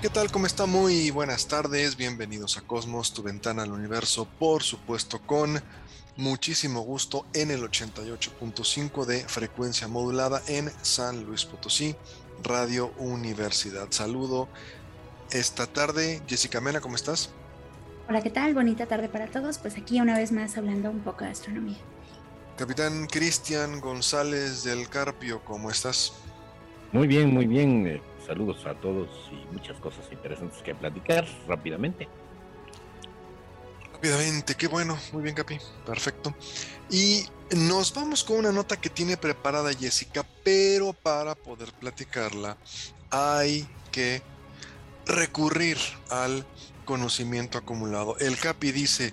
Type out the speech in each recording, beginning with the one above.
¿Qué tal? ¿Cómo está? Muy buenas tardes, bienvenidos a Cosmos, tu ventana al universo, por supuesto con muchísimo gusto en el 88.5 de frecuencia modulada en San Luis Potosí, Radio Universidad. Saludo esta tarde. Jessica Mena, ¿cómo estás? Hola, ¿qué tal? Bonita tarde para todos. Pues aquí una vez más hablando un poco de astronomía. Capitán Cristian González del Carpio, ¿cómo estás? Muy bien, muy bien. Saludos a todos y muchas cosas interesantes que platicar rápidamente. Rápidamente, qué bueno, muy bien Capi, perfecto. Y nos vamos con una nota que tiene preparada Jessica, pero para poder platicarla hay que recurrir al conocimiento acumulado. El Capi dice,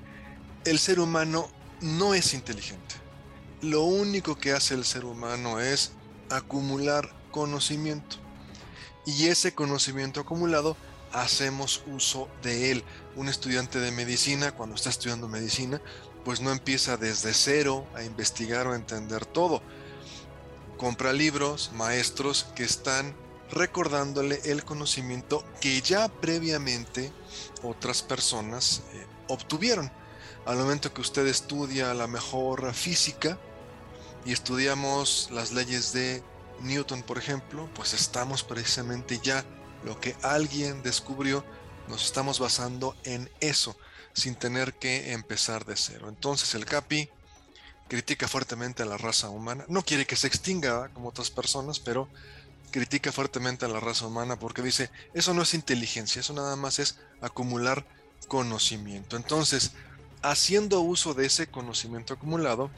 el ser humano no es inteligente. Lo único que hace el ser humano es acumular conocimiento y ese conocimiento acumulado hacemos uso de él. Un estudiante de medicina, cuando está estudiando medicina, pues no empieza desde cero a investigar o a entender todo. Compra libros, maestros que están recordándole el conocimiento que ya previamente otras personas eh, obtuvieron. Al momento que usted estudia la mejor física y estudiamos las leyes de Newton, por ejemplo, pues estamos precisamente ya lo que alguien descubrió, nos estamos basando en eso, sin tener que empezar de cero. Entonces el Capi critica fuertemente a la raza humana, no quiere que se extinga como otras personas, pero critica fuertemente a la raza humana porque dice, eso no es inteligencia, eso nada más es acumular conocimiento. Entonces, haciendo uso de ese conocimiento acumulado,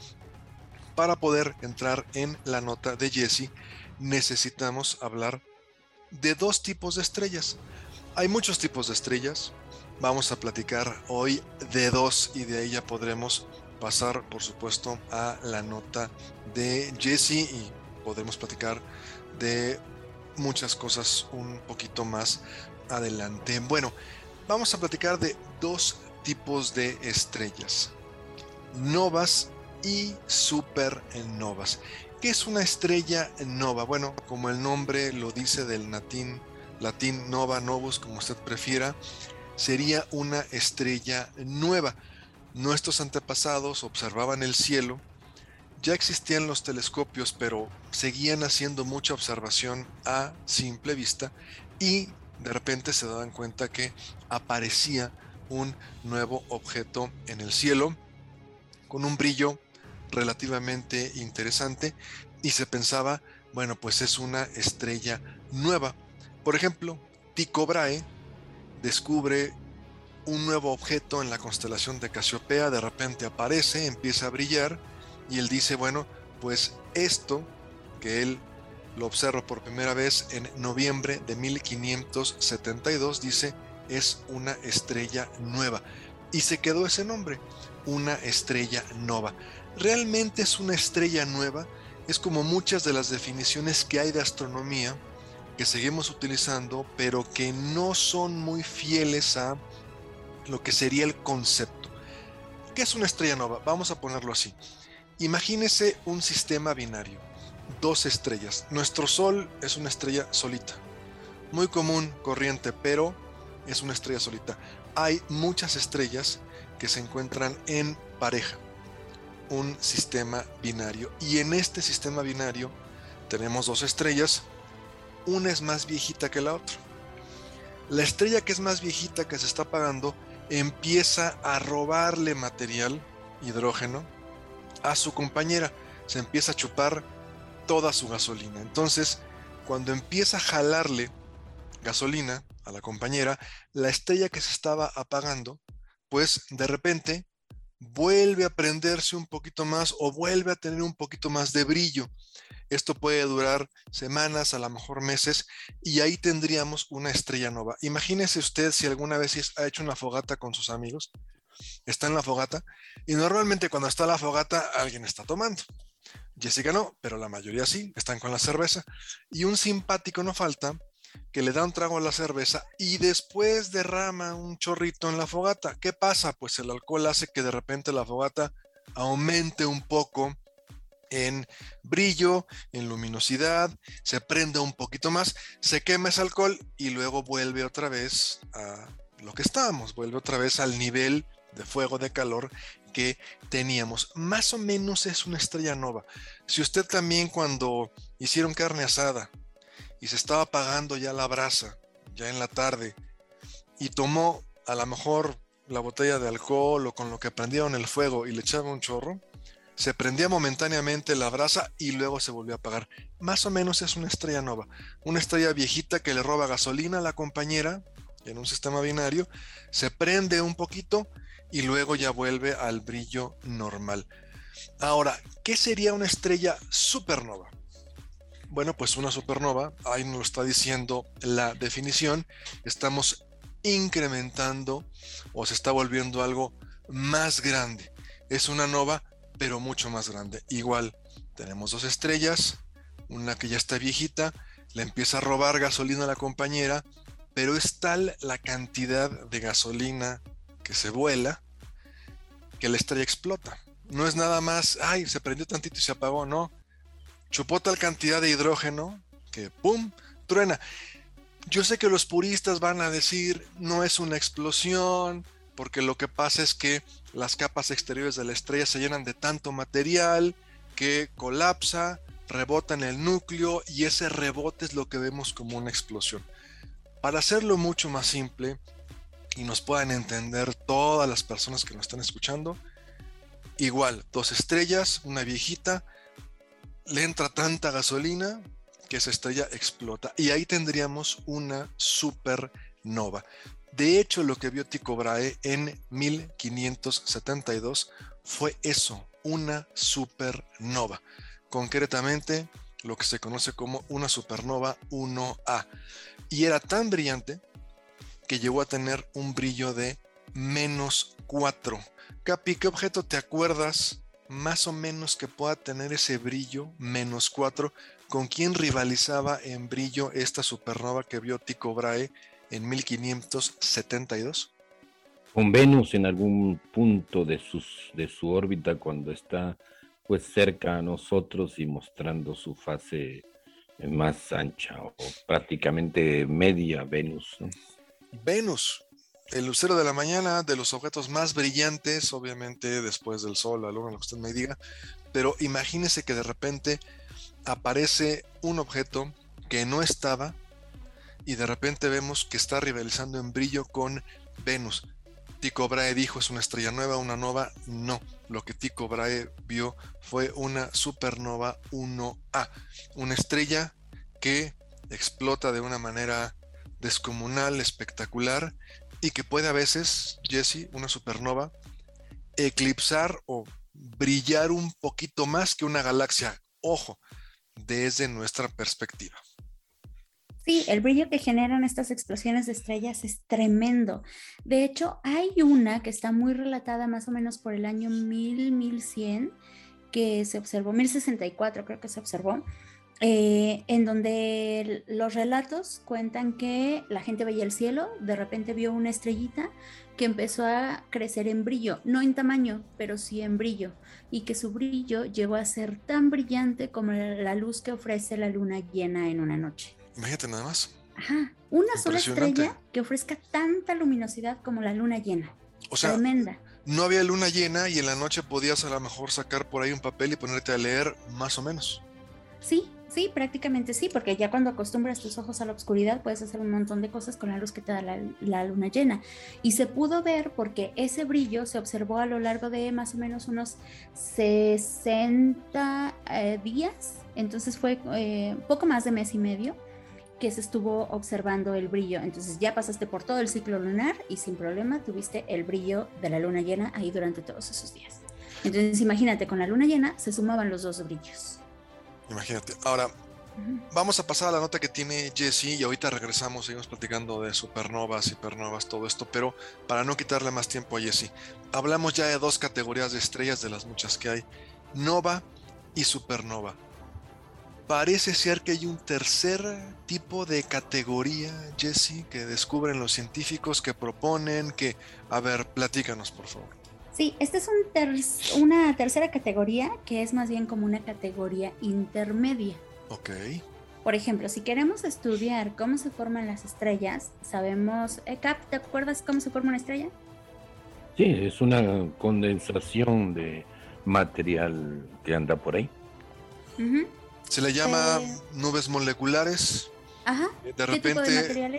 para poder entrar en la nota de Jesse, necesitamos hablar de dos tipos de estrellas. Hay muchos tipos de estrellas. Vamos a platicar hoy de dos y de ahí ya podremos pasar, por supuesto, a la nota de Jesse y podremos platicar de muchas cosas un poquito más adelante. Bueno, vamos a platicar de dos tipos de estrellas. Novas y supernovas. ¿Qué es una estrella nova? Bueno, como el nombre lo dice del latín, latín nova, novus, como usted prefiera, sería una estrella nueva. Nuestros antepasados observaban el cielo, ya existían los telescopios, pero seguían haciendo mucha observación a simple vista y de repente se daban cuenta que aparecía un nuevo objeto en el cielo con un brillo relativamente interesante y se pensaba, bueno, pues es una estrella nueva. Por ejemplo, Tycho Brahe descubre un nuevo objeto en la constelación de Casiopea, de repente aparece, empieza a brillar y él dice, bueno, pues esto que él lo observa por primera vez en noviembre de 1572, dice, es una estrella nueva. Y se quedó ese nombre, una estrella nova realmente es una estrella nueva, es como muchas de las definiciones que hay de astronomía que seguimos utilizando, pero que no son muy fieles a lo que sería el concepto. ¿Qué es una estrella nueva? Vamos a ponerlo así. Imagínese un sistema binario, dos estrellas. Nuestro Sol es una estrella solita, muy común, corriente, pero es una estrella solita. Hay muchas estrellas que se encuentran en pareja un sistema binario. Y en este sistema binario tenemos dos estrellas. Una es más viejita que la otra. La estrella que es más viejita que se está apagando empieza a robarle material, hidrógeno, a su compañera. Se empieza a chupar toda su gasolina. Entonces, cuando empieza a jalarle gasolina a la compañera, la estrella que se estaba apagando, pues de repente vuelve a prenderse un poquito más o vuelve a tener un poquito más de brillo. Esto puede durar semanas, a lo mejor meses, y ahí tendríamos una estrella nova. Imagínese usted si alguna vez ha hecho una fogata con sus amigos, está en la fogata, y normalmente cuando está la fogata alguien está tomando. Jessica no, pero la mayoría sí, están con la cerveza. Y un simpático no falta que le da un trago a la cerveza y después derrama un chorrito en la fogata. ¿Qué pasa? Pues el alcohol hace que de repente la fogata aumente un poco en brillo, en luminosidad, se prende un poquito más, se quema ese alcohol y luego vuelve otra vez a lo que estábamos, vuelve otra vez al nivel de fuego, de calor que teníamos. Más o menos es una estrella nova. Si usted también cuando hicieron carne asada y se estaba apagando ya la brasa, ya en la tarde, y tomó a lo mejor la botella de alcohol o con lo que prendieron el fuego y le echaba un chorro, se prendía momentáneamente la brasa y luego se volvió a apagar. Más o menos es una estrella nova, una estrella viejita que le roba gasolina a la compañera en un sistema binario, se prende un poquito y luego ya vuelve al brillo normal. Ahora, ¿qué sería una estrella supernova? Bueno, pues una supernova, ahí nos lo está diciendo la definición, estamos incrementando o se está volviendo algo más grande. Es una nova pero mucho más grande. Igual, tenemos dos estrellas, una que ya está viejita, le empieza a robar gasolina a la compañera, pero es tal la cantidad de gasolina que se vuela que la estrella explota. No es nada más, ay, se prendió tantito y se apagó, no. Chupó tal cantidad de hidrógeno que, ¡pum!, truena. Yo sé que los puristas van a decir, no es una explosión, porque lo que pasa es que las capas exteriores de la estrella se llenan de tanto material que colapsa, rebota en el núcleo y ese rebote es lo que vemos como una explosión. Para hacerlo mucho más simple y nos puedan entender todas las personas que nos están escuchando, igual, dos estrellas, una viejita, le entra tanta gasolina que esa estrella explota y ahí tendríamos una supernova. De hecho, lo que vio Tycho Brahe en 1572 fue eso, una supernova. Concretamente, lo que se conoce como una supernova 1A. Y era tan brillante que llegó a tener un brillo de menos 4. Capi, ¿qué objeto te acuerdas más o menos que pueda tener ese brillo menos 4? ¿Con quién rivalizaba en brillo esta supernova que vio Tycho Brahe en 1572? Con Venus en algún punto de, sus, de su órbita cuando está pues cerca a nosotros y mostrando su fase más ancha o prácticamente media Venus. Venus, el lucero de la mañana, de los objetos más brillantes, obviamente después del Sol, la Luna, lo que usted me diga, pero imagínese que de repente aparece un objeto que no estaba y de repente vemos que está rivalizando en brillo con Venus. Tycho Brahe dijo es una estrella nueva, una nova. No, lo que Tycho Brahe vio fue una supernova 1A, una estrella que explota de una manera descomunal, espectacular y que puede a veces, Jesse, una supernova, eclipsar o brillar un poquito más que una galaxia. Ojo, desde nuestra perspectiva. Sí, el brillo que generan estas explosiones de estrellas es tremendo. De hecho, hay una que está muy relatada más o menos por el año 1000, 1100, que se observó, 1064 creo que se observó, eh, en donde los relatos cuentan que la gente veía el cielo, de repente vio una estrellita que empezó a crecer en brillo, no en tamaño, pero sí en brillo, y que su brillo llegó a ser tan brillante como la luz que ofrece la luna llena en una noche. Imagínate nada más. Ajá, una sola estrella que ofrezca tanta luminosidad como la luna llena. O sea, Tremenda. No había luna llena y en la noche podías a lo mejor sacar por ahí un papel y ponerte a leer más o menos. Sí, sí, prácticamente sí, porque ya cuando acostumbras tus ojos a la oscuridad puedes hacer un montón de cosas con la luz que te da la, luna llena. Y se pudo ver porque ese brillo se observó a lo largo de más o menos unos 60 eh, días, entonces fue eh, poco más de mes y medio que se estuvo observando el brillo. Entonces ya pasaste por todo el ciclo lunar y sin problema tuviste el brillo de la luna llena ahí durante todos esos días. Entonces imagínate, con la luna llena se sumaban los dos brillos. Imagínate. Ahora, vamos a pasar a la nota que tiene Jesse y ahorita regresamos, seguimos platicando de supernovas, hipernovas, todo esto, pero para no quitarle más tiempo a Jesse, hablamos ya de dos categorías de estrellas de las muchas que hay, nova y supernova parece ser que hay un tercer tipo de categoría, Jesse, que descubren los científicos, que proponen, que... A ver, platícanos, por favor. Sí, esta es una tercera categoría que es más bien como una categoría intermedia. Ok. Por ejemplo, si queremos estudiar cómo se forman las estrellas, sabemos, eh, Cap, ¿te acuerdas cómo se forma una estrella? Sí, es una condensación de material que anda por ahí. Se le llama nubes moleculares. Ajá. De repente,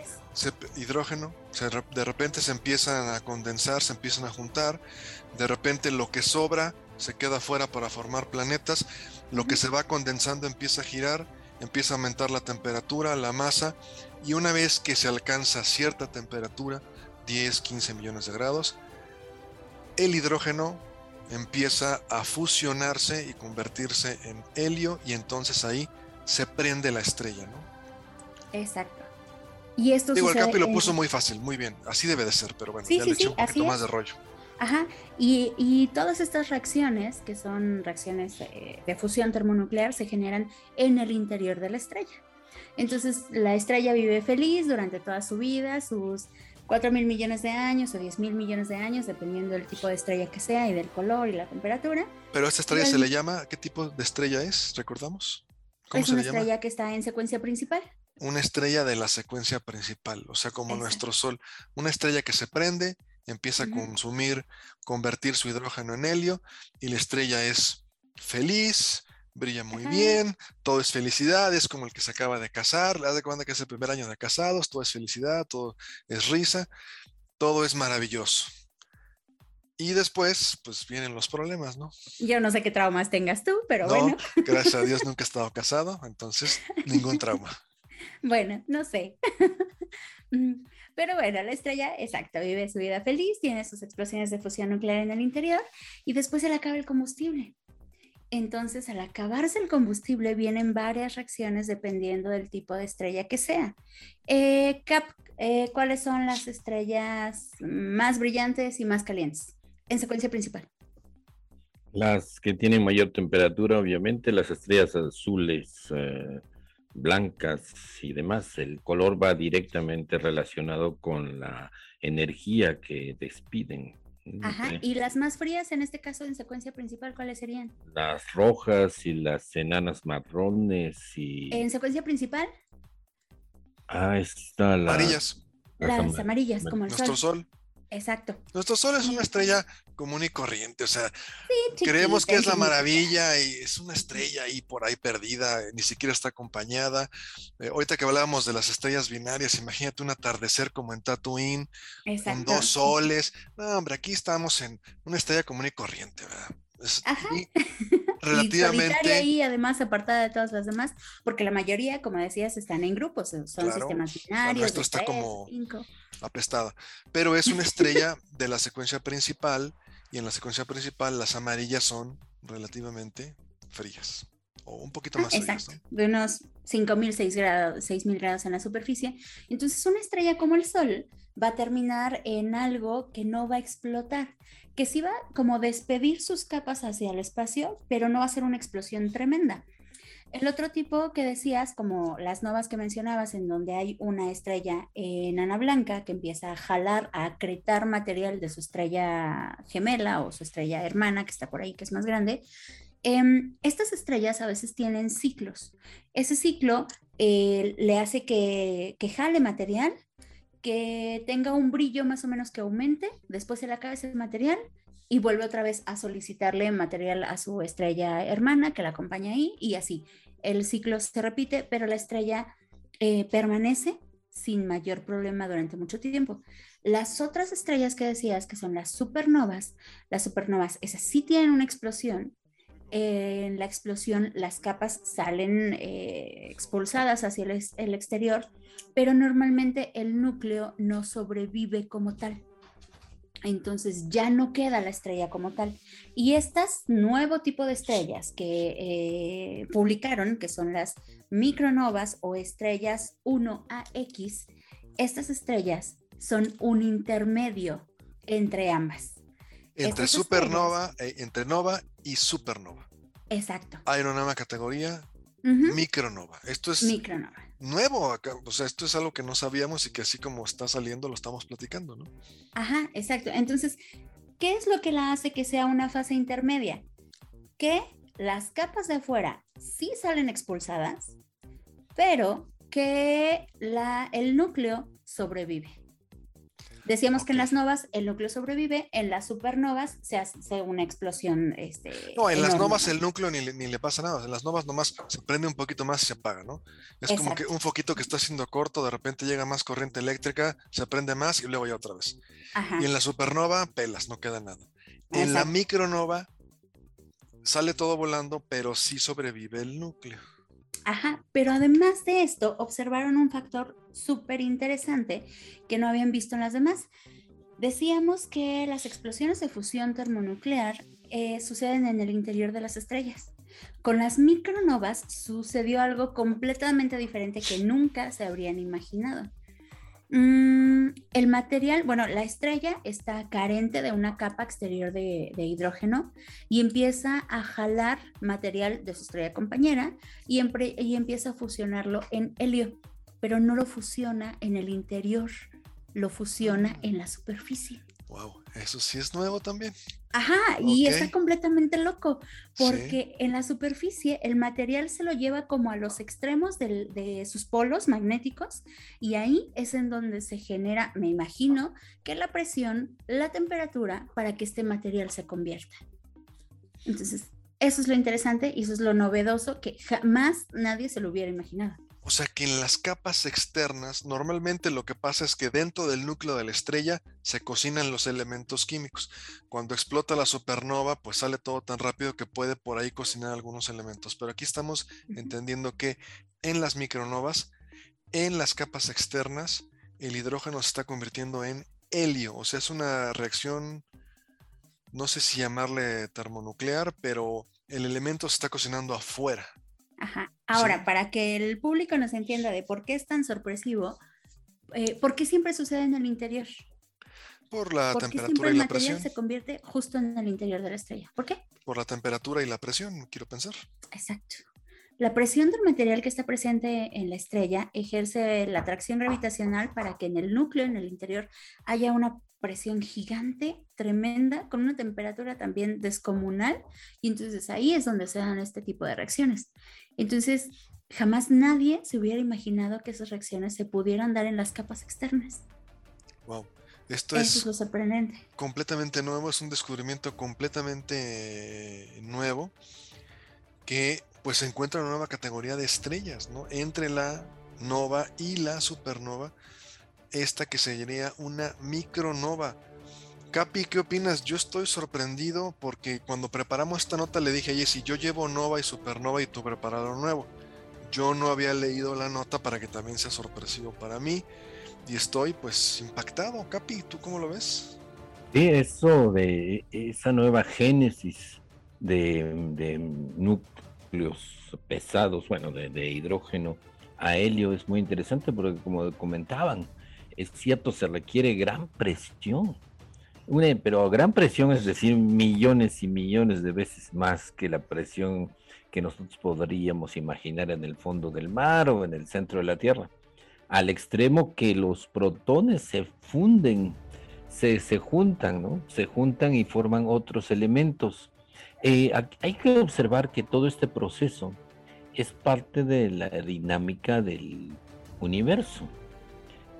hidrógeno, de repente se empiezan a condensar, se empiezan a juntar. De repente lo que sobra se queda fuera para formar planetas. Lo que se va condensando empieza a girar, empieza a aumentar la temperatura, la masa. Y una vez que se alcanza cierta temperatura, 10, 15 millones de grados, el hidrógeno empieza a fusionarse y convertirse en helio y entonces ahí se prende la estrella, ¿no? Exacto. Y esto Digo, el Capi lo puso muy fácil, muy bien. Así debe de ser, pero bueno, ya le eché un poquito más de rollo. Ajá, y, y, todas estas reacciones, que son reacciones de fusión termonuclear, se generan en el interior de la estrella. Entonces, la estrella vive feliz durante toda su vida, sus 4 mil millones de años o 10 mil millones de años, dependiendo del tipo de estrella que sea y del color y la temperatura. Pero a esta estrella se le llama, ¿qué tipo de estrella es? ¿Recordamos? ¿Cómo es una estrella que está en secuencia principal. Una estrella de la secuencia principal, o sea, como nuestro Sol. Una estrella que se prende, empieza a consumir, convertir su hidrógeno en helio, y la estrella es feliz, brilla muy bien, todo es felicidad, es como el que se acaba de casar, la de cuenta que es el primer año de casados, todo es felicidad, todo es risa, todo es maravilloso. Y después, pues vienen los problemas, ¿no? Yo no sé qué traumas tengas tú, pero bueno. Gracias a Dios nunca he estado casado, entonces ningún trauma. bueno, no sé. Pero bueno, la estrella, exacto, vive su vida feliz, tiene sus explosiones de fusión nuclear en el interior y después se le acaba el combustible. Entonces, al acabarse el combustible, vienen varias reacciones dependiendo del tipo de estrella que sea. Eh, Cap, eh, ¿cuáles son las estrellas más brillantes y más calientes en secuencia principal? Las que tienen mayor temperatura, obviamente, las estrellas azules, eh, blancas y demás. El color va directamente relacionado con la energía que despiden. Ajá, y las más frías en este caso en secuencia principal, ¿cuáles serían? Las rojas y las enanas marrones y... ¿En secuencia principal? Ah, está la... Amarillas. Las, amarillas, como el Nuestro sol. Exacto. Nuestro Sol es una estrella común y corriente, o sea, creemos que es la maravilla y es una estrella ahí por ahí perdida, ni siquiera está acompañada. Eh, ahorita que hablábamos de las estrellas binarias, imagínate un atardecer como en Tatooine, con dos soles. No, hombre, aquí estamos en una estrella común y corriente, ¿verdad? Ajá. relativamente. y ahí, además, apartada de todas las demás, porque la mayoría, como decías, están en grupos, son sistemas binarios. Nuestro está como apestada, pero es una estrella de la secuencia principal y en la secuencia principal las amarillas son relativamente frías o un poquito ah, más Exacto, de unos 5.000, 6 grados, 6.000 grados en la superficie. Entonces, una estrella como el Sol va a terminar en algo que no va a explotar, que sí va como despedir sus capas hacia el espacio, pero no va a ser una explosión tremenda. El otro tipo que decías, como las novas que mencionabas, en donde hay una estrella enana blanca que empieza a jalar, a acretar material de su estrella gemela o su estrella hermana que está por ahí, que es más grande, em, estas estrellas a veces tienen ciclos. Ese ciclo eh, le hace que, que jale material que tenga un brillo más o menos que aumente, después se le acaba ese material y vuelve otra vez a solicitarle material a su estrella hermana que la acompaña ahí y así. El ciclo se repite, pero la estrella eh, permanece sin mayor problema durante mucho tiempo. Las otras estrellas que decías, que son las supernovas, las supernovas, esas sí tienen una explosión en la explosión las capas salen eh, expulsadas hacia el, exterior, pero normalmente el núcleo no sobrevive como tal. Entonces ya no queda la estrella como tal. Y estas nuevo tipo de estrellas que eh, publicaron, que son las micronovas o estrellas 1AX, estas estrellas son un intermedio entre ambas. Entre supernova, eh, entre nova y supernova. Exacto. Hay una nueva categoría, micronova. Esto es nuevo acá, o sea, esto es algo que no sabíamos y que así como está saliendo lo estamos platicando, ¿no? Ajá, exacto. Entonces, ¿qué es lo que la hace que sea una fase intermedia? Que las capas de afuera sí salen expulsadas, pero que la, el núcleo sobrevive. Decíamos que en las novas el núcleo sobrevive, en las supernovas se hace una explosión. Este, no, en las novas el núcleo ni ni le, pasa nada. En las novas nomás se prende un poquito más y se apaga, ¿no? Es como que un foquito que está haciendo corto, de repente llega más corriente eléctrica, se prende más y luego ya otra vez. Y en la supernova, pelas, no queda nada. En la micronova sale todo volando, pero sí sobrevive el núcleo. Ajá, pero además de esto, observaron un factor súper interesante que no habían visto en las demás. Decíamos que las explosiones de fusión termonuclear eh, suceden en el interior de las estrellas. Con las micronovas sucedió algo completamente diferente que nunca se habrían imaginado. Mm, el material, bueno, la estrella está carente de una capa exterior de, hidrógeno y empieza a jalar material de su estrella compañera y, y empieza a fusionarlo en helio, pero no lo fusiona en el interior, lo fusiona en la superficie. Wow, eso sí es nuevo también. Ajá, y está completamente loco, porque en la superficie el material se lo lleva como a los extremos de sus polos magnéticos y ahí es en donde se genera, me imagino, que la presión, la temperatura para que este material se convierta. Entonces, eso es lo interesante y eso es lo novedoso que jamás nadie se lo hubiera imaginado. O sea que en las capas externas, normalmente lo que pasa es que dentro del núcleo de la estrella se cocinan los elementos químicos. Cuando explota la supernova, pues sale todo tan rápido que puede por ahí cocinar algunos elementos. Pero aquí estamos entendiendo que en las micronovas, en las capas externas, el hidrógeno se está convirtiendo en helio. O sea, es una reacción, no sé si llamarle termonuclear, pero el elemento se está cocinando afuera. Ajá. Ahora, para que el público nos entienda de por qué es tan sorpresivo, eh, ¿por qué siempre sucede en el interior? Por la temperatura y la presión. se convierte justo en el interior de la estrella. ¿Por qué? Por la temperatura y la presión, quiero pensar. Exacto. La presión del material que está presente en la estrella ejerce la atracción gravitacional para que en el núcleo, en el interior, haya una presión gigante, tremenda, con una temperatura también descomunal, y entonces ahí es donde se dan este tipo de reacciones. Entonces, jamás nadie se hubiera imaginado que esas reacciones se pudieran dar en las capas externas. Wow. Esto es, lo sorprendente. completamente nuevo, es un descubrimiento completamente nuevo que pues se encuentra en una nueva categoría de estrellas, ¿no? Entre la nova y la supernova esta que sería una micronova. Capi, ¿qué opinas? Yo estoy sorprendido porque cuando preparamos esta nota le dije a si yo llevo nova y supernova y tú preparas nuevo. Yo no había leído la nota para que también sea sorpresivo para mí y estoy pues impactado. Capi, ¿tú cómo lo ves? Sí, eso de esa nueva génesis de, núcleos pesados, bueno, de, de hidrógeno a helio es muy interesante porque como comentaban, es cierto, se requiere gran presión. pero gran presión es decir, millones y millones de veces más que la presión que nosotros podríamos imaginar en el fondo del mar o en el centro de la Tierra. Al extremo que los protones se funden, se, juntan, ¿no? Se juntan y forman otros elementos. Eh, hay que observar que todo este proceso es parte de la dinámica del universo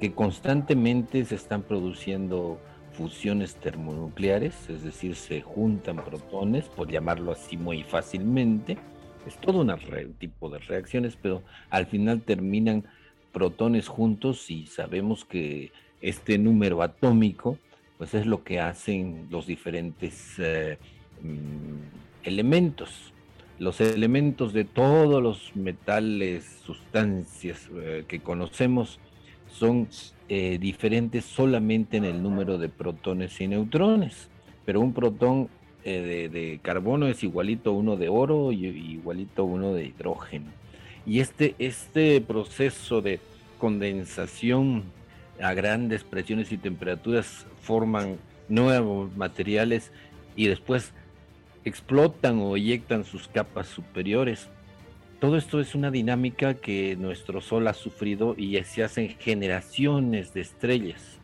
que constantemente se están produciendo fusiones termonucleares, es decir, se juntan protones, por llamarlo así muy fácilmente. Es todo un tipo de reacciones, pero al final terminan protones juntos y sabemos que este número atómico, pues es lo que hacen los diferentes eh, mm, elementos. los elementos de todos los metales, sustancias eh, que conocemos son eh, diferentes solamente en el número de protones y neutrones. Pero un protón eh, de, carbono es igualito a uno de oro y igualito a uno de hidrógeno. Y este, este proceso de condensación a grandes presiones y temperaturas forman nuevos materiales y después explotan o eyectan sus capas superiores. Todo esto es una dinámica que nuestro Sol ha sufrido y se hacen generaciones de estrellas.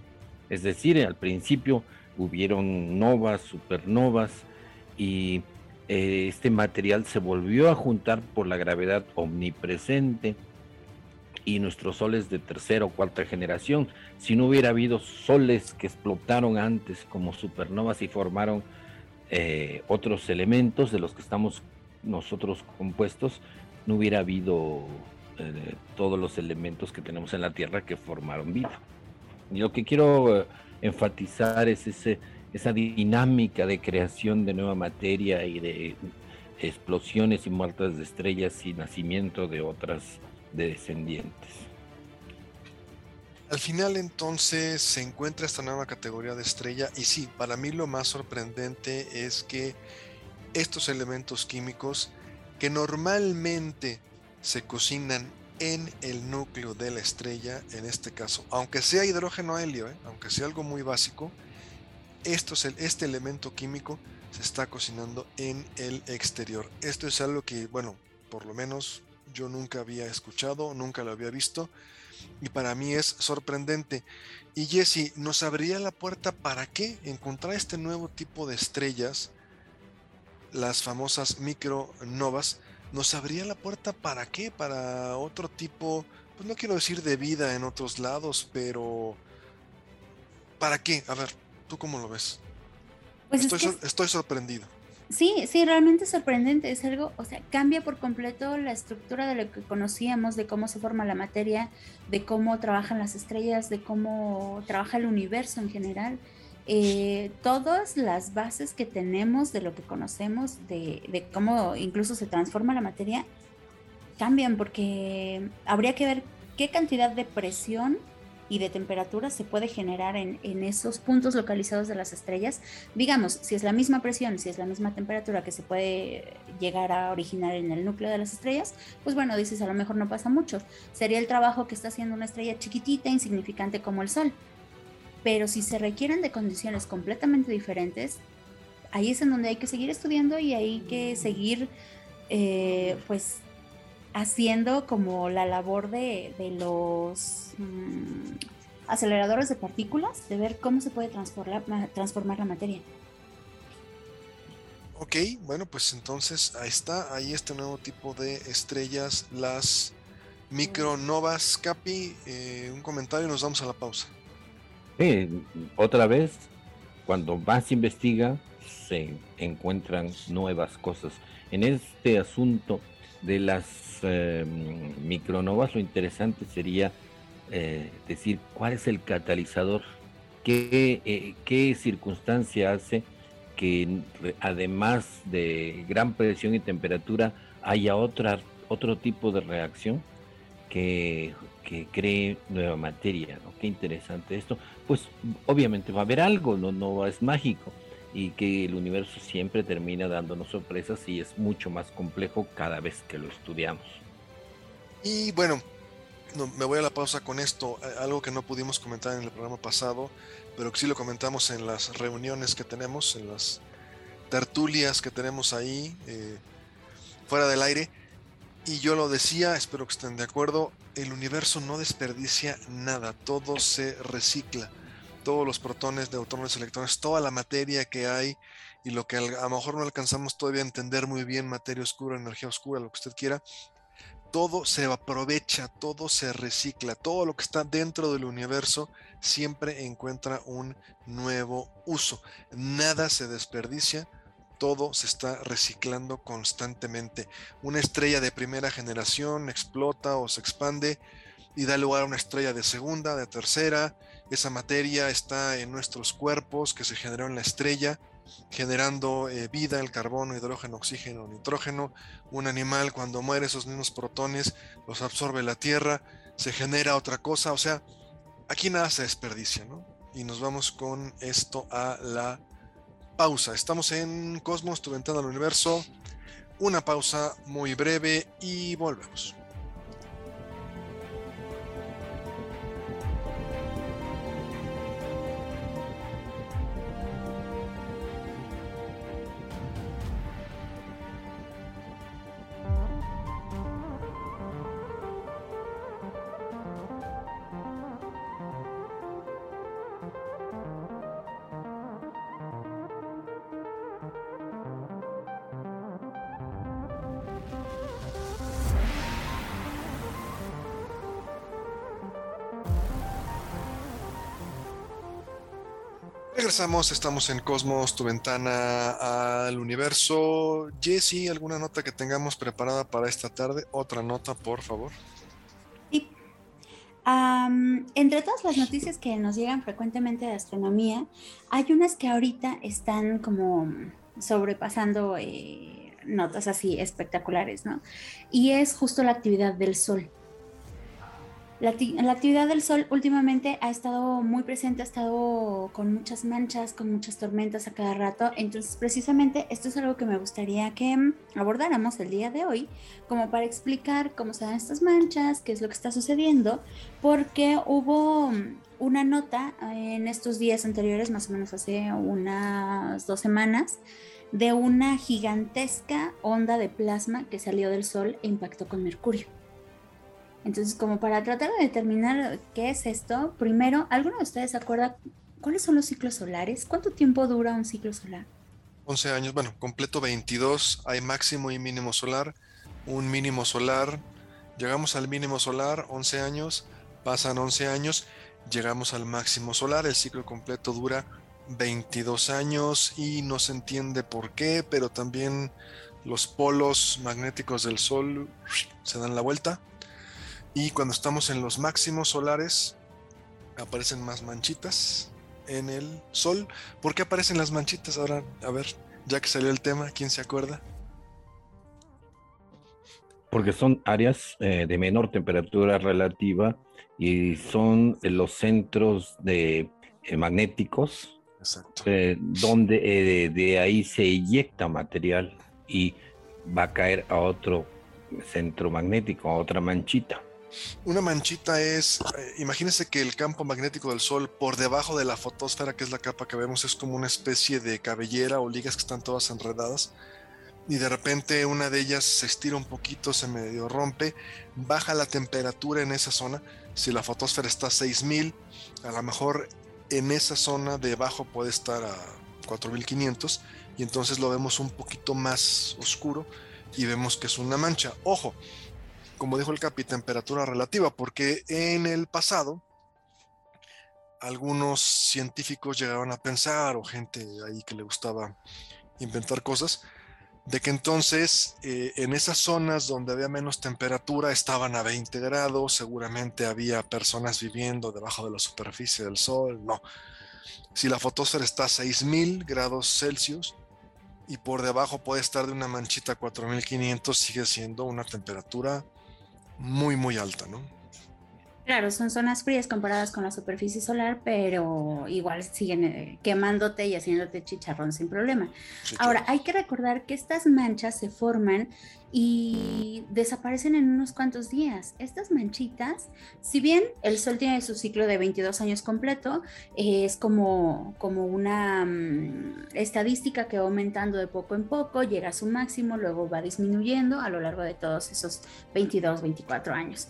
Es decir, al principio hubieron novas, supernovas y eh, este material se volvió a juntar por la gravedad omnipresente y nuestros soles de tercera o cuarta generación. Si no hubiera habido soles que explotaron antes como supernovas y formaron eh, otros elementos de los que estamos nosotros compuestos, no hubiera habido eh, todos los elementos que tenemos en la Tierra que formaron vida. Y lo que quiero eh, enfatizar es ese, esa dinámica de creación de nueva materia y de explosiones y muertes de estrellas y nacimiento de otras descendientes. Al final entonces se encuentra esta nueva categoría de estrella y sí, para mí lo más sorprendente es que estos elementos químicos que normalmente se cocinan en el núcleo de la estrella, en este caso, aunque sea hidrógeno helio, ¿eh? aunque sea algo muy básico, esto es este elemento químico se está cocinando en el exterior. Esto es algo que, bueno, por lo menos yo nunca había escuchado, nunca lo había visto y para mí es sorprendente. Y Jesse, ¿nos abría la puerta para qué? Encontrar este nuevo tipo de estrellas, las famosas micronovas, ¿nos abría la puerta para qué? Para otro tipo, pues no quiero decir de vida en otros lados, pero ¿para qué? A ver, ¿tú cómo lo ves? Pues estoy, estoy sorprendido. Sí, sí, realmente es sorprendente. Es algo, o sea, cambia por completo la estructura de lo que conocíamos, de cómo se forma la materia, de cómo trabajan las estrellas, de cómo trabaja el universo en general. Eh, todas las bases que tenemos de lo que conocemos, de, de cómo incluso se transforma la materia, cambian porque habría que ver qué cantidad de presión y de temperatura se puede generar en, esos puntos localizados de las estrellas. Digamos, si es la misma presión, si es la misma temperatura que se puede llegar a originar en el núcleo de las estrellas, pues bueno, dices, a lo mejor no pasa mucho. Sería el trabajo que está haciendo una estrella chiquitita, insignificante como el Sol. Pero si se requieren de condiciones completamente diferentes, ahí es en donde hay que seguir estudiando y hay que seguir, eh, pues, haciendo como la labor de, los mm, aceleradores de partículas, de ver cómo se puede transformar, transformar la materia. Ok, bueno, pues entonces ahí está, ahí este nuevo tipo de estrellas, las micronovas. Capi, eh, un comentario y nos vamos a la pausa. Sí, otra vez, cuando más investiga, se encuentran nuevas cosas. En este asunto de las eh, micronovas, lo interesante sería eh, decir cuál es el catalizador, qué, eh, qué circunstancia hace que además de gran presión y temperatura haya otra, otro tipo de reacción que, que cree nueva materia. Qué interesante esto. Pues obviamente va a haber algo, no, no es mágico y que el universo siempre termina dándonos sorpresas y es mucho más complejo cada vez que lo estudiamos. Y bueno, me voy a la pausa con esto, algo que no pudimos comentar en el programa pasado, pero que sí lo comentamos en las reuniones que tenemos, en las tertulias que tenemos ahí, eh, fuera del aire. Y yo lo decía, espero que estén de acuerdo, el universo no desperdicia nada, todo se recicla todos los protones, neutrones, electrones, toda la materia que hay y lo que a lo mejor no alcanzamos todavía a entender muy bien, materia oscura, energía oscura, lo que usted quiera, todo se aprovecha, todo se recicla, todo lo que está dentro del universo siempre encuentra un nuevo uso. Nada se desperdicia, todo se está reciclando constantemente. Una estrella de primera generación explota o se expande y da lugar a una estrella de segunda, de tercera, esa materia está en nuestros cuerpos que se generó en la estrella generando eh, vida, el carbono, hidrógeno, oxígeno, nitrógeno. Un animal cuando muere esos mismos protones los absorbe la tierra, se genera otra cosa, o sea, aquí nada se desperdicia, ¿no? Y nos vamos con esto a la pausa. Estamos en Cosmos, tu ventana al universo. Una pausa muy breve y volvemos. Regresamos, estamos en Cosmos, tu ventana al universo. Jesse, ¿alguna nota que tengamos preparada para esta tarde? Otra nota, por favor. Sí. entre todas las noticias que nos llegan frecuentemente de astronomía, hay unas que ahorita están como sobrepasando eh, notas así espectaculares, ¿no? Y es justo la actividad del Sol. La, actividad del Sol últimamente ha estado muy presente, ha estado con muchas manchas, con muchas tormentas a cada rato. Entonces, precisamente esto es algo que me gustaría que mm, abordáramos el día de hoy, como para explicar cómo se dan estas manchas, qué es lo que está sucediendo, porque hubo mm, una nota en estos días anteriores, más o menos hace unas dos semanas, de una gigantesca onda de plasma que salió del Sol e impactó con Mercurio. Entonces, como para tratar de determinar qué es esto, primero, ¿alguno de ustedes se acuerda cuáles son los ciclos solares? ¿Cuánto tiempo dura un ciclo solar? 11 años, bueno, completo 22, hay máximo y mínimo solar, un mínimo solar, llegamos al mínimo solar, 11 años, pasan 11 años, llegamos al máximo solar, el ciclo completo dura 22 años y no se entiende por qué, pero también los polos magnéticos del Sol se dan la vuelta y cuando estamos en los máximos solares, aparecen más manchitas en el sol. ¿Por qué aparecen las manchitas ahora? A ver, ya que salió el tema, ¿quién se acuerda? Porque son áreas eh, de menor temperatura relativa y son los centros de eh, magnéticos, eh, donde de ahí se eyecta material y va a caer a otro centro magnético, a otra manchita. Una manchita es, eh, imagínense que el campo magnético del Sol por debajo de la fotosfera, que es la capa que vemos, es como una especie de cabellera o ligas que están todas enredadas. Y de repente una de ellas se estira un poquito, se medio rompe, baja la temperatura en esa zona. Si la fotosfera está a 6000, a lo mejor en esa zona de abajo puede estar a 4500 y entonces lo vemos un poquito más oscuro y vemos que es una mancha. Ojo, como dijo el Capi, temperatura relativa, porque en el pasado algunos científicos llegaban a pensar, o gente ahí que le gustaba inventar cosas, de que entonces eh, en esas zonas donde había menos temperatura estaban a 20 grados, seguramente había personas viviendo debajo de la superficie del Sol, no. Si la fotosfera está a 6000 grados Celsius y por debajo puede estar de una manchita a 4500, sigue siendo una temperatura muy, muy alta, ¿no? Claro, son zonas frías comparadas con la superficie solar, pero igual siguen eh, quemándote y haciéndote chicharrón sin problema. Ahora, hay que recordar que estas manchas se forman y desaparecen en unos cuantos días. Estas manchitas, si bien el Sol tiene su ciclo de 22 años completo, es como, como una mm, estadística que va aumentando de poco en poco, llega a su máximo, luego va disminuyendo a lo largo de todos esos 22, 24 años.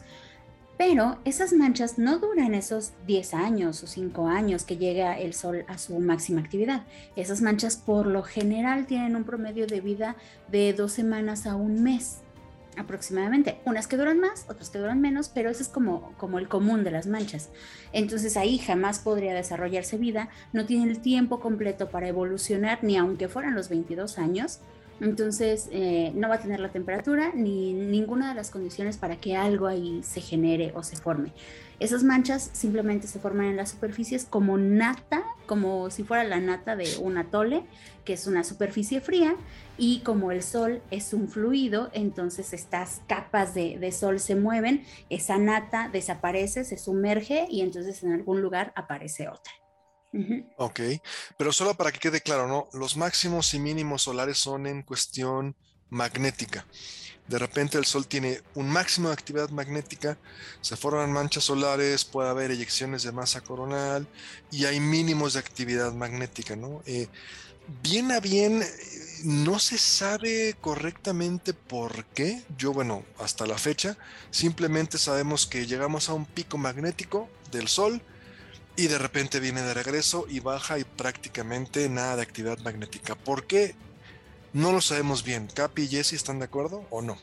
Pero esas manchas no duran esos 10 años o 5 años que llega el sol a su máxima actividad. Esas manchas por lo general tienen un promedio de vida de dos semanas a un mes aproximadamente. Unas que duran más, otras que duran menos, pero eso es como, como el común de las manchas. Entonces ahí jamás podría desarrollarse vida, no tiene el tiempo completo para evolucionar, ni aunque fueran los 22 años, Entonces, eh, no va a tener la temperatura ni ninguna de las condiciones para que algo ahí se genere o se forme. Esas manchas simplemente se forman en las superficies como nata, como si fuera la nata de un atole, que es una superficie fría, y como el sol es un fluido, entonces estas capas de, de sol se mueven, esa nata desaparece, se sumerge y entonces en algún lugar aparece otra. Ok, pero solo para que quede claro, ¿no? Los máximos y mínimos solares son en cuestión magnética. De repente el Sol tiene un máximo de actividad magnética, se forman manchas solares, puede haber eyecciones de masa coronal y hay mínimos de actividad magnética, ¿no? Eh, bien a bien, no se sabe correctamente por qué. Yo, bueno, hasta la fecha, simplemente sabemos que llegamos a un pico magnético del Sol y de repente viene de regreso y baja y prácticamente nada de actividad magnética. ¿Por qué? No lo sabemos bien. ¿Capi y Jesse están de acuerdo o no?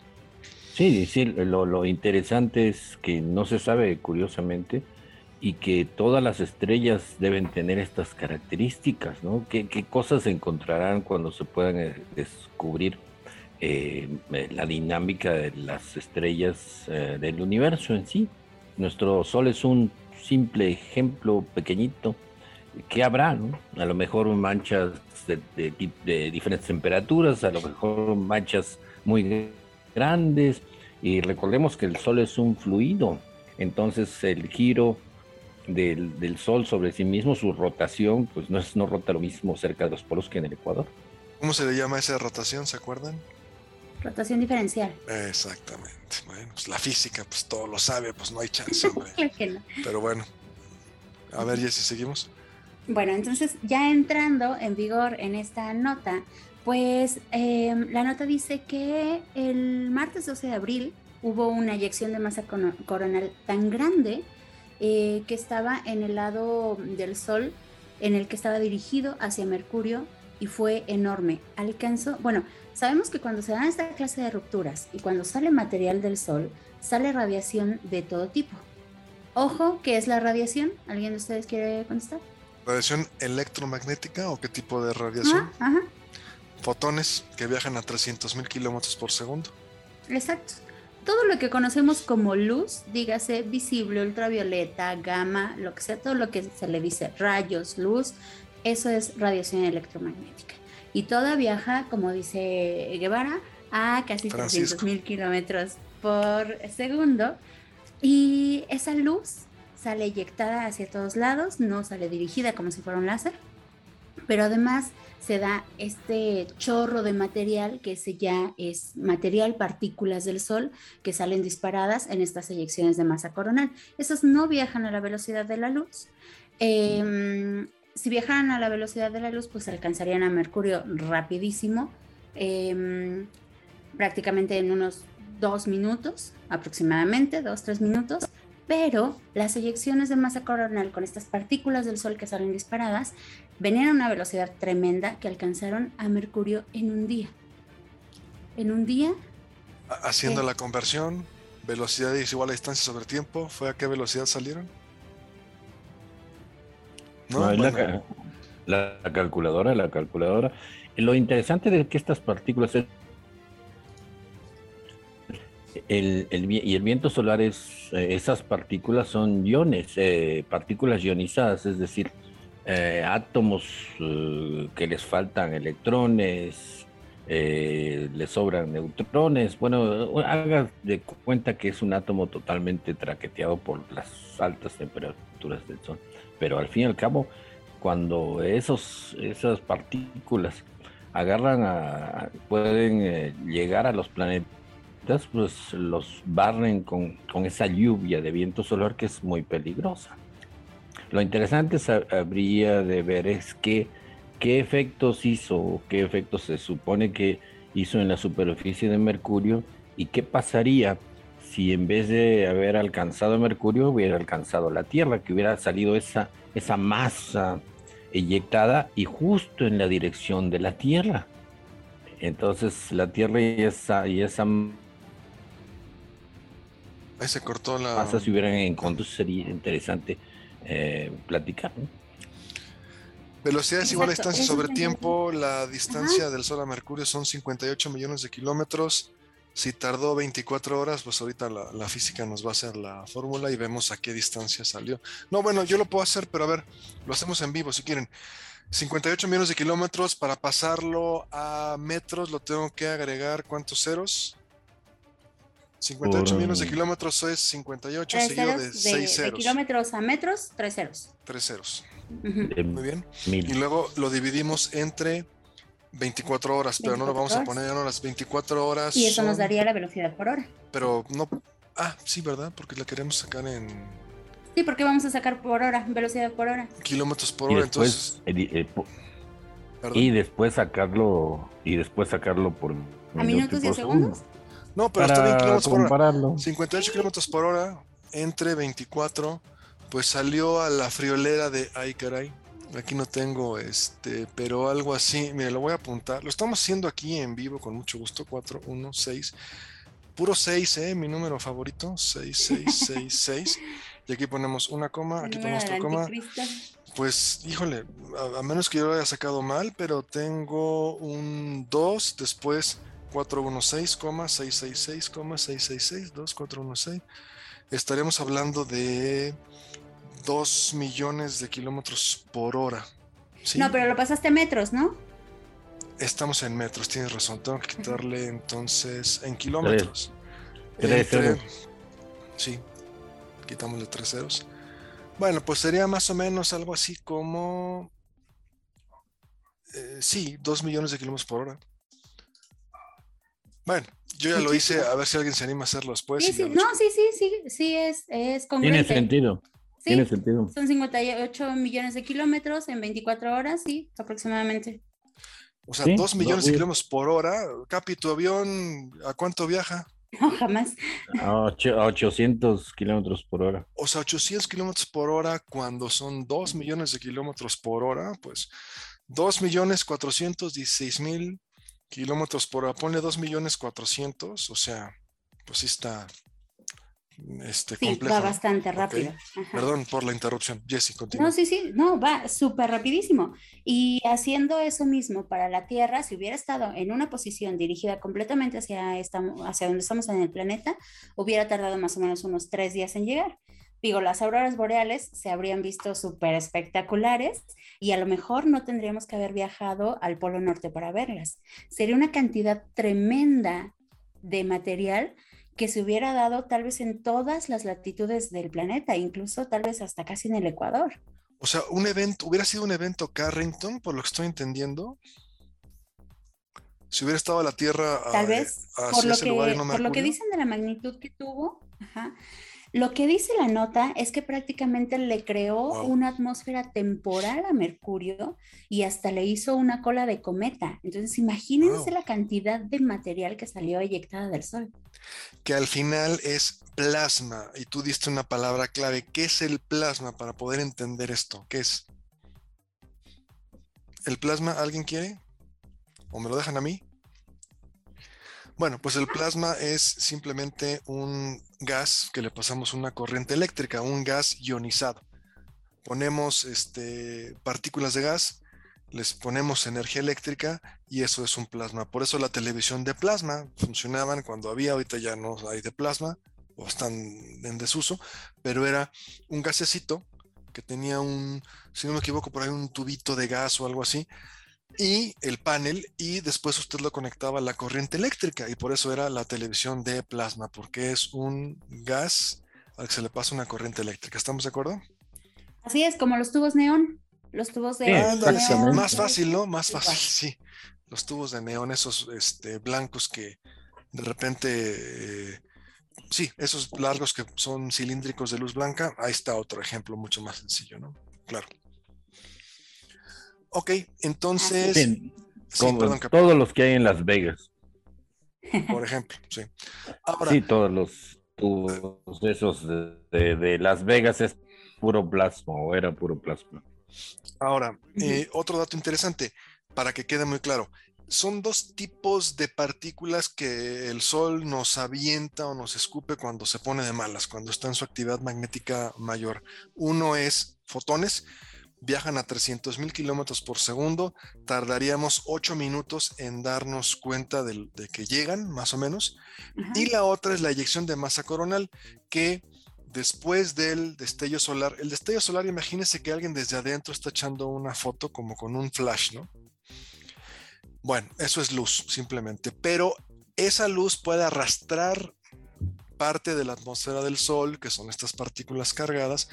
Sí, sí, lo, interesante es que no se sabe curiosamente y que todas las estrellas deben tener estas características, ¿no? ¿Qué, cosas se encontrarán cuando se puedan eh, descubrir eh, la dinámica de las estrellas eh, del universo en sí? Nuestro Sol es un simple ejemplo pequeñito. ¿Qué habrá? A lo mejor manchas de, diferentes temperaturas, a lo mejor manchas muy grandes. Y recordemos que el Sol es un fluido. Entonces el giro del, Sol sobre sí mismo, su rotación, pues no, es, no rota lo mismo cerca de los polos que en el Ecuador. ¿Cómo se le llama esa rotación? ¿Se acuerdan? Rotación diferencial. Exactamente. Bueno, pues la física, pues todo lo sabe, pues no hay chance, Pero bueno. A ver, Jessy, seguimos. Bueno, entonces ya entrando en vigor en esta nota, pues em, la nota dice que el martes 12 de abril hubo una eyección de masa coronal tan grande eh, que estaba en el lado del Sol en el que estaba dirigido hacia Mercurio y fue enorme. Alcanzó, bueno, Sabemos que cuando se dan esta clase de rupturas y cuando sale material del Sol, sale radiación de todo tipo. Ojo, ¿qué es la radiación? ¿Alguien de ustedes quiere contestar? ¿Radiación electromagnética o qué tipo de radiación? Ajá, Fotones que viajan a 300.000 kilómetros por segundo. Exacto. Todo lo que conocemos como luz, dígase visible, ultravioleta, gamma, lo que sea, todo lo que se le dice rayos, luz, eso es radiación electromagnética y toda viaja, como dice Guevara, a casi 300 mil kilómetros por segundo. Y esa luz sale eyectada hacia todos lados, no sale dirigida como si fuera un láser, pero además se da este chorro de material que ese ya es material, partículas del Sol que salen disparadas en estas eyecciones de masa coronal. Esas no viajan a la velocidad de la luz. Eh, si viajaran a la velocidad de la luz, pues alcanzarían a Mercurio rapidísimo, em, prácticamente en unos dos minutos, aproximadamente, dos, tres minutos, pero las eyecciones de masa coronal con estas partículas del Sol que salen disparadas venían a una velocidad tremenda que alcanzaron a Mercurio en un día. En un día. Haciendo eh, la conversión, velocidad es igual a distancia sobre tiempo, ¿fue a qué velocidad salieron? La, calculadora, la calculadora. Lo interesante de que estas partículas el, y el viento solar es, eh, esas partículas son iones, eh, partículas ionizadas, es decir, eh, átomos que les faltan electrones, les sobran neutrones. Bueno, haga de cuenta que es un átomo totalmente traqueteado por las altas temperaturas del Sol pero al fin y al cabo, cuando esos, esas partículas agarran a, pueden eh, llegar a los planetas, pues los barren con, esa lluvia de viento solar que es muy peligrosa. Lo interesante habría de ver es que, qué efectos hizo, qué efectos se supone que hizo en la superficie de Mercurio y qué pasaría si en vez de haber alcanzado Mercurio hubiera alcanzado la Tierra, que hubiera salido esa, esa masa eyectada y justo en la dirección de la Tierra. Entonces la Tierra y esa, y esa Ahí se cortó la masa se hubieran encontrado, sería interesante eh, platicar. Velocidad es igual a distancia sobre tiempo. La distancia del Sol a Mercurio son 58 millones de kilómetros. Si tardó 24 horas, pues ahorita la, la física nos va a hacer la fórmula y vemos a qué distancia salió. No, bueno, yo lo puedo hacer, pero a ver, lo hacemos en vivo si quieren. 58 millones de kilómetros para pasarlo a metros, lo tengo que agregar cuántos ceros. 58 Por- millones de kilómetros es 58 Tres seguido de ceros 6 de, de ceros. kilómetros a metros, tres ceros. 3 ceros. Ujú. de Muy bien. Y mil. luego lo dividimos entre 24 horas, pero no lo 24 vamos a horas. poner en horas. 24 horas. Y eso nos son- daría la velocidad por hora. Pero no. Ah, sí, ¿verdad? Porque la queremos sacar en Sí, porque vamos a sacar por hora, velocidad por hora. kilómetros por Y hora. después, Entonces, eh, po- perdón. y después sacarlo y después sacarlo por ¿A minutos y a por segundos? No, pero está bien kilómetros por hora. compararlo. 58 kilómetros por hora entre 24, pues salió a la friolera de ay caray. Aquí no tengo este, pero algo así. Mire, lo voy a apuntar. Lo estamos haciendo aquí en vivo con mucho gusto. 4, 1, 6. Puro 6, ¿eh? Mi número favorito. 6, 6, 6, 6. Y aquí ponemos una coma, aquí ponemos otra coma. Pues, híjole, a, a menos que yo lo haya sacado mal, pero tengo un 2, después 416, 666, 666, 2416. Estaremos hablando de 2 millones de kilómetros por hora. ¿sí? No, pero lo pasaste a metros, ¿no? Estamos en metros, tienes razón. Tengo que quitarle entonces en kilómetros. Tres Entre- ceros. Sí, quitámosle tres ceros. Bueno, pues sería más o menos algo así como. eh, sí, dos millones de kilómetros por hora. Bueno, yo ya lo hice, a ver si alguien se anima a hacerlo después. sí, ya sí, no, sí, sí, sí, sí, es, es Tiene congruente. sentido. Sí, Tiene sentido. son 58 millones de kilómetros en 24 horas, sí, aproximadamente. O sea, Sí, dos millones de kilómetros por hora. Capi, ¿tu avión a cuánto viaja? No, jamás. A, ocho- a 800 kilómetros por hora. O sea, 800 kilómetros por hora cuando son 2 millones de kilómetros por hora, pues 2 millones 416 mil kilómetros por hora. Ponle 2 millones 400, o sea, pues sí está este, Sí, complejo. va bastante rápido. Perdón por la interrupción. Jesse, continúa. No, sí, sí, no, va súper rapidísimo. Y haciendo eso mismo para la Tierra, si hubiera estado en una posición dirigida completamente hacia, esta, hacia donde estamos en el planeta, hubiera tardado más o menos unos tres días en llegar. Digo, las auroras boreales se habrían visto súper espectaculares y a lo mejor no tendríamos que haber viajado al Polo Norte para verlas. Sería una cantidad tremenda de material que se hubiera dado tal vez en todas las latitudes del planeta, incluso tal vez hasta casi en el Ecuador. O sea, un evento, hubiera sido un evento Carrington, por lo que estoy entendiendo. Si hubiera estado la Tierra Tal a- vez, hacia por lo, que, lugar no por lo que dicen de la magnitud que tuvo, ajá, lo que dice la nota es que prácticamente le creó Wow. una atmósfera temporal a Mercurio y hasta le hizo una cola de cometa. Entonces, imagínense Wow. la cantidad de material que salió eyectada del Sol. que al final es plasma, y tú diste una palabra clave. ¿Qué es el plasma para poder entender esto? ¿Qué es? ¿El plasma alguien quiere? ¿O me lo dejan a mí? Bueno, pues el plasma es simplemente un gas que le pasamos una corriente eléctrica, un gas ionizado. Ponemos este, partículas de gas, les ponemos energía eléctrica y eso es un plasma. Por eso la televisión de plasma funcionaban cuando había, ahorita ya no hay de plasma o están en desuso, pero era un gasecito que tenía un, si no me equivoco, por ahí un tubito de gas o algo así, y el panel, y después usted lo conectaba a la corriente eléctrica, y por eso era la televisión de plasma, porque es un gas al que se le pasa una corriente eléctrica. ¿Estamos de acuerdo? Así es, como los tubos neón, los tubos de... Más fácil, ¿no? Más fácil, sí. Los tubos de neón, esos este, blancos que de repente, eh, sí, esos largos que son cilíndricos de luz blanca, ahí está otro ejemplo mucho más sencillo, ¿no? Claro. Ok, entonces, Sí, como perdón, todos los que hay en Las Vegas. por ejemplo, sí. Ahora, Sí, todos los tubos esos de, de- de Las Vegas es puro plasma o era puro plasma. Ahora, eh, otro dato interesante, para que quede muy claro. Son dos tipos de partículas que el Sol nos avienta o nos escupe cuando se pone de malas, cuando está en su actividad magnética mayor. Uno es fotones viajan a 300 mil kilómetros por segundo, tardaríamos 8 minutos en darnos cuenta de, que llegan, más o menos. Y la otra es la eyección de masa coronal, que después del destello solar, el destello solar, imagínense que alguien desde adentro está echando una foto como con un flash, ¿no? Bueno, eso es luz, simplemente, pero esa luz puede arrastrar parte de la atmósfera del Sol, que son estas partículas cargadas,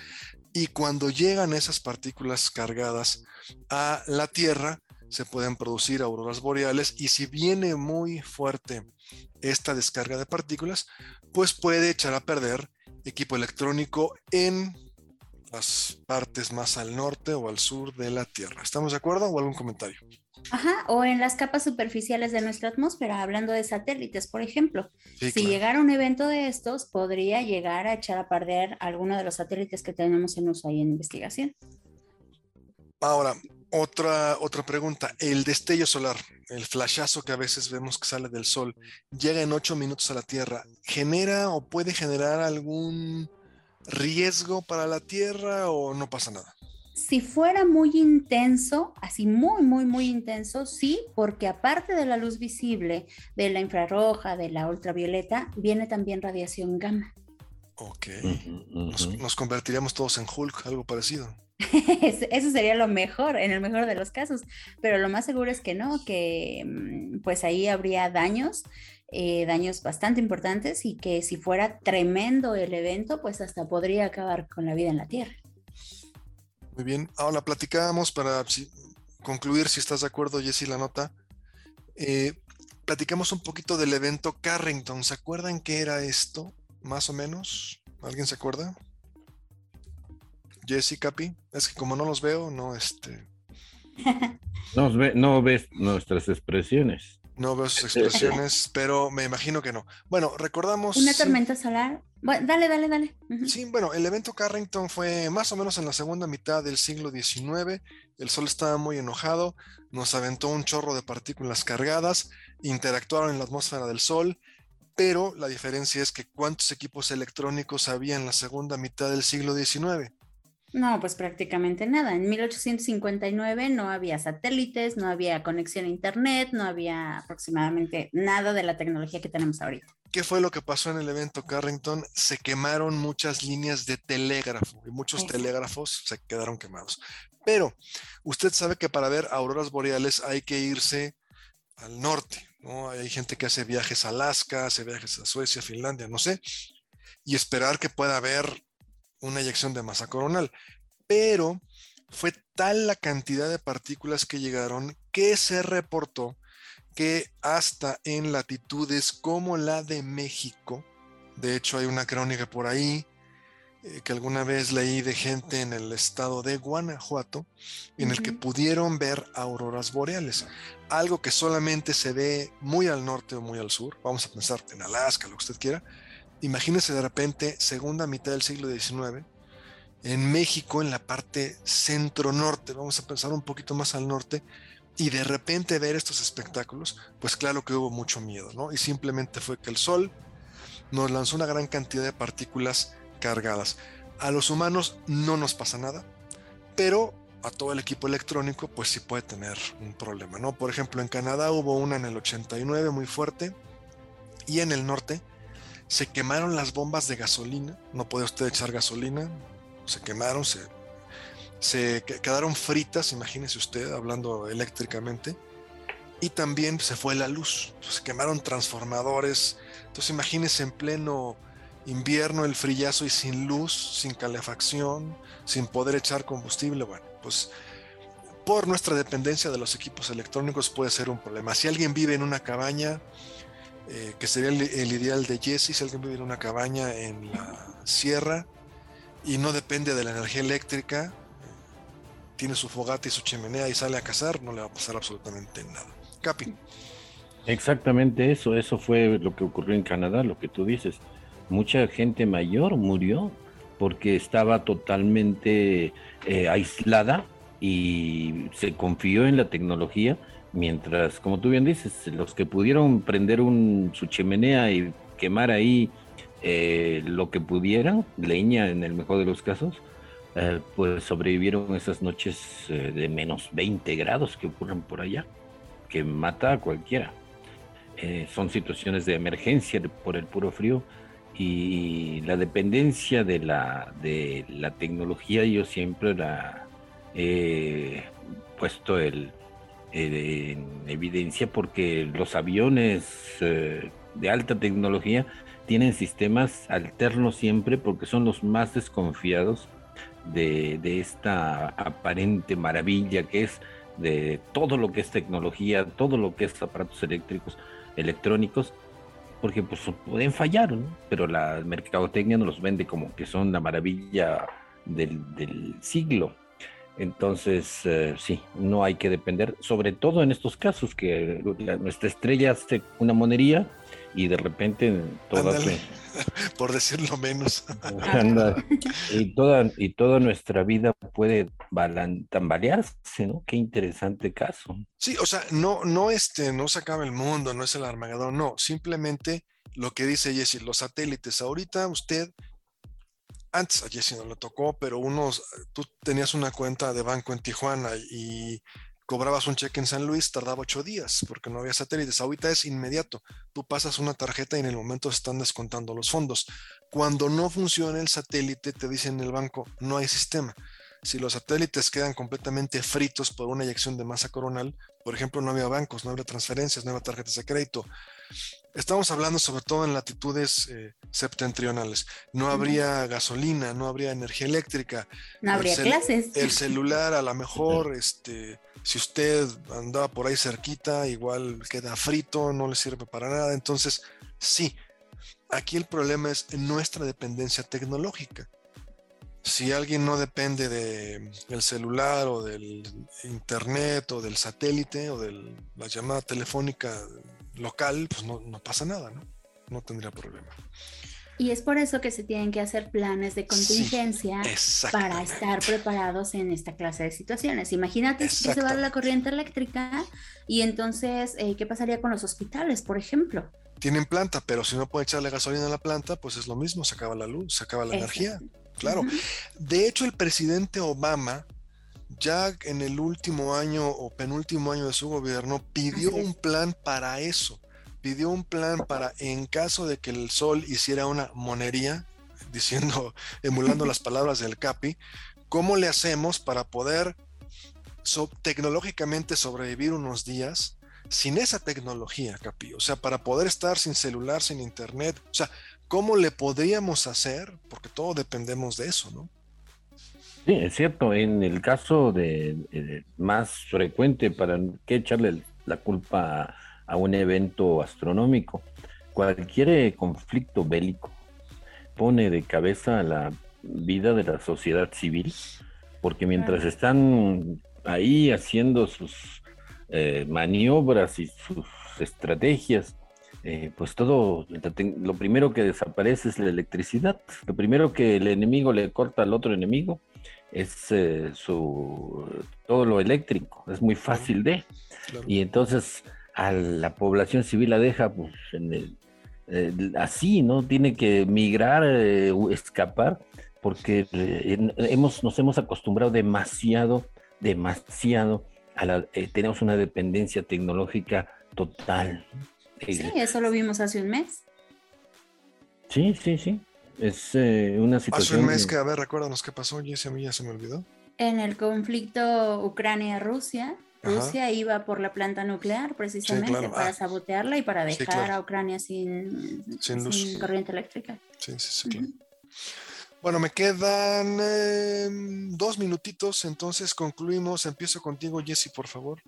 y cuando llegan esas partículas cargadas a la Tierra, se pueden producir auroras boreales y si viene muy fuerte esta descarga de partículas, pues puede echar a perder equipo electrónico en las partes más al norte o al sur de la Tierra. ¿Estamos de acuerdo o algún comentario? Ajá, o en las capas superficiales de nuestra atmósfera, hablando de satélites, por ejemplo. si llegara un evento de estos, podría llegar a echar a perder alguno de los satélites que tenemos en uso ahí en investigación. Ahora, otra, otra pregunta. El destello solar, el flashazo que a veces vemos que sale del Sol, llega en ocho minutos a la Tierra. ¿Genera o puede generar algún riesgo para la Tierra o no pasa nada? Si fuera muy intenso, así muy, muy, muy intenso, sí, porque aparte de la luz visible, de la infrarroja, de la ultravioleta, viene también radiación gamma. Ok. Nos, convertiríamos todos en Hulk, algo parecido. Eso sería lo mejor, en el mejor de los casos, pero lo más seguro es que no, que mm, pues ahí habría daños, eh, daños bastante importantes y que si fuera tremendo el evento, pues hasta podría acabar con la vida en la Tierra. Muy bien, ahora platicábamos para concluir, si estás de acuerdo, Jessy, la nota. Eh, platicamos un poquito del evento Carrington. ¿Se acuerdan qué era esto, más o menos? ¿Alguien se acuerda? Jessy, Capi. Es que como no los veo, no, este. no ves nuestras expresiones. No veo sus expresiones, pero me imagino que no. Bueno, recordamos. Una tormenta solar. dale, dale, dale. Sí, bueno, el evento Carrington fue más o menos en la segunda mitad del siglo XIX. El sol estaba muy enojado, nos aventó un chorro de partículas cargadas, interactuaron en la atmósfera del sol, pero la diferencia es que cuántos equipos electrónicos había en la segunda mitad del siglo XIX. No, pues prácticamente nada. En 1859 no había satélites, no había conexión a Internet, no había aproximadamente nada de la tecnología que tenemos ahorita. ¿Qué fue lo que pasó en el evento Carrington? Se quemaron muchas líneas de telégrafo y muchos telégrafos se quedaron quemados. Pero usted sabe que para ver auroras boreales hay que irse al norte, ¿no? Hay gente que hace viajes a Alaska, hace viajes a Suecia, Finlandia, no sé, y esperar que pueda haber una eyección de masa coronal, pero fue tal la cantidad de partículas que llegaron que se reportó que hasta en latitudes como la de México, de hecho hay una crónica por ahí eh, que alguna vez leí de gente en el estado de Guanajuato, en el que pudieron ver auroras boreales, algo que solamente se ve muy al norte o muy al sur, vamos a pensar en Alaska, lo que usted quiera, imagínese de repente, segunda mitad del siglo XIX, en México, en la parte centro-norte, vamos a pensar un poquito más al norte, y de repente ver estos espectáculos, pues claro que hubo mucho miedo, ¿no? Y simplemente fue que el Sol nos lanzó una gran cantidad de partículas cargadas. A los humanos no nos pasa nada, pero a todo el equipo electrónico, pues sí puede tener un problema, ¿no? Por ejemplo, en Canadá hubo una en el 89 muy fuerte, y en el norte se quemaron las bombas de gasolina, no puede usted echar gasolina, se quemaron, se, se quedaron fritas, imagínese usted, hablando eléctricamente, y también se fue la luz, se quemaron transformadores, entonces imagínese en pleno invierno el frillazo y sin luz, sin calefacción, sin poder echar combustible, bueno, pues por nuestra dependencia de los equipos electrónicos puede ser un problema. Si alguien vive en una cabaña, eh, que sería el, ideal de Jesse, si alguien vive en una cabaña en la sierra y no depende de la energía eléctrica, tiene su fogata y su chimenea y sale a cazar, no le va a pasar absolutamente nada. Capi. Exactamente eso, eso fue lo que ocurrió en Canadá, lo que tú dices. Mucha gente mayor murió porque estaba totalmente eh, aislada y se confió en la tecnología Mientras, como tú bien dices, los que pudieron prender un, su chimenea y quemar ahí eh, lo que pudieran, leña en el mejor de los casos, eh, pues sobrevivieron esas noches eh, de menos 20 grados que ocurren por allá, que mata a cualquiera. Eh, son situaciones de emergencia por el puro frío y la dependencia de la, de la tecnología yo siempre la he puesto el, en evidencia porque los aviones de alta tecnología tienen sistemas alternos siempre porque son los más desconfiados de, esta aparente maravilla que es de todo lo que es tecnología, todo lo que es aparatos eléctricos, electrónicos, porque pues pueden fallar, pero la mercadotecnia nos los vende como que son la maravilla del, siglo. Entonces, eh, sí, no hay que depender, sobre todo en estos casos, que nuestra estrella hace una monería y de repente toda por decirlo menos. Y toda y toda nuestra vida puede tambalearse no qué interesante caso. Sí o sea no no este no se acaba el mundo no es el armagedón no simplemente lo que dice Jesse los satélites. Ahorita usted antes a Jesse no le tocó pero unos tú tenías una cuenta de banco en Tijuana y cobrabas un cheque en San Luis, tardaba ocho días porque no había satélites. Ahorita es inmediato. Tú pasas una tarjeta y en el momento están descontando los fondos. Cuando no funciona el satélite, te dicen en el banco, no hay sistema. Si los satélites quedan completamente fritos por una eyección de masa coronal, por ejemplo, no había bancos, no había transferencias, no había tarjetas de crédito. Estamos hablando sobre todo en latitudes eh, septentrionales. No habría gasolina, no habría energía eléctrica. No habría clases. El celular, a lo mejor, este, si usted andaba por ahí cerquita, igual queda frito, no le sirve para nada. Entonces, sí, aquí el problema es nuestra dependencia tecnológica. Si alguien no depende del celular o del internet o del satélite o de la llamada telefónica local, pues no, pasa nada, ¿no? No tendría problema. Y es por eso que se tienen que hacer planes de contingencia para estar preparados en esta clase de situaciones. Imagínate que se va la corriente eléctrica y entonces, eh, ¿qué pasaría con los hospitales, por ejemplo? Tienen planta, pero si no pueden echarle gasolina a la planta, pues es lo mismo, se acaba la luz, se acaba la energía. Claro. De hecho, el presidente Obama, ya en el último año o penúltimo año de su gobierno, pidió un plan para eso pidió un plan para, en caso de que el sol hiciera una monería, diciendo, emulando las palabras del Capi, ¿cómo le hacemos para poder tecnológicamente sobrevivir unos días sin esa tecnología, Capi? O sea, para poder estar sin celular, sin internet, o sea, ¿cómo le podríamos hacer? Porque todos dependemos de eso, ¿no? Sí, es cierto. En el caso de, eh, más frecuente, para que echarle la culpa a un evento astronómico. Cualquier eh, conflicto bélico pone de cabeza la vida de la sociedad civil, porque mientras están ahí haciendo sus eh, maniobras y sus estrategias, eh, pues todo, lo primero que desaparece es la electricidad. Lo primero que el enemigo le corta al otro enemigo es su todo lo eléctrico. Es muy fácil de. Y entonces a la población civil la deja pues, en el, así, ¿no? Tiene que migrar, eh, escapar, porque eh, hemos, nos hemos acostumbrado demasiado, demasiado a la, eh, tenemos una dependencia tecnológica total. Sí, eso lo vimos hace un mes. Sí, sí, sí. Es una situación. Hace un mes que, a ver, recuérdanos qué pasó, y ese a mí ya se me olvidó. En el conflicto Ucrania-Rusia, Rusia iba por la planta nuclear precisamente para ah. sabotearla y para dejar a Ucrania sin, corriente eléctrica. Sí, sí, sí, Bueno, me quedan em, dos minutitos, entonces concluimos. Empiezo contigo, Jesse, por favor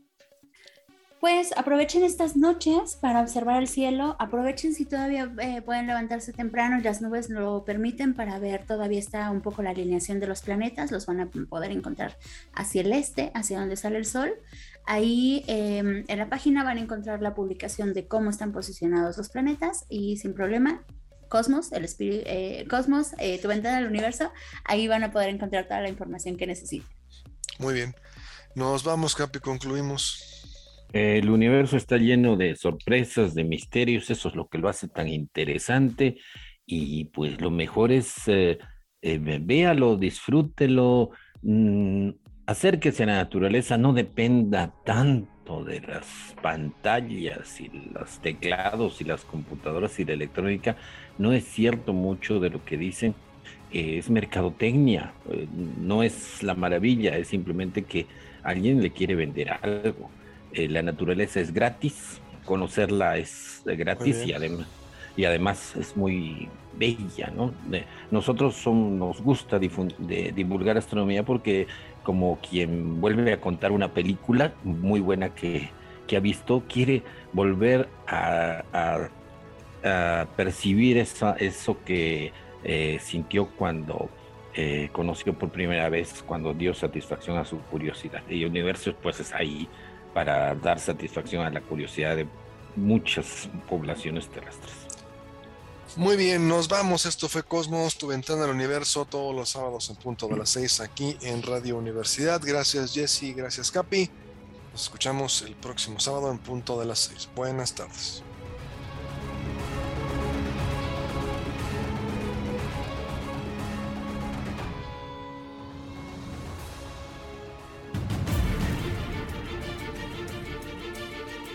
pues aprovechen estas noches para observar el cielo, aprovechen si todavía eh, pueden levantarse temprano las nubes lo permiten para ver, todavía está un poco la alineación de los planetas, los van a poder encontrar hacia el este, hacia donde sale el sol. Ahí em, en la página van a encontrar la publicación de cómo están posicionados los planetas y sin problema Cosmos, el espíritu, eh, Cosmos, eh, tu ventana del universo, ahí van a poder encontrar toda la información que necesiten. Muy bien. Nos vamos, Capi, concluimos. El universo está lleno de sorpresas, de misterios, eso es lo que lo hace tan interesante y pues lo mejor es eh, eh, véalo, disfrútelo, mm, acérquese a la naturaleza, no dependa tanto de las pantallas y los teclados y las computadoras y la electrónica. No es cierto mucho de lo que dicen. es mercadotecnia, eh, no es la maravilla, es simplemente que alguien le quiere vender algo. Eh, la naturaleza es gratis, conocerla es gratis y además, y además es muy bella, ¿no? nosotros son, nos gusta divulgar astronomía porque como quien vuelve a contar una película muy buena que, ha visto, quiere volver a, percibir eso que eh, sintió cuando eh, conoció por primera vez, cuando dio satisfacción a su curiosidad. Y el universo pues es ahí para dar satisfacción a la curiosidad de muchas poblaciones terrestres. Muy bien, nos vamos. Esto fue Cosmos, tu ventana al universo, todos los sábados en punto de las 6 aquí en Radio Universidad. Gracias Jesse, gracias Capi. Nos escuchamos el próximo sábado en punto de las 6. Buenas tardes.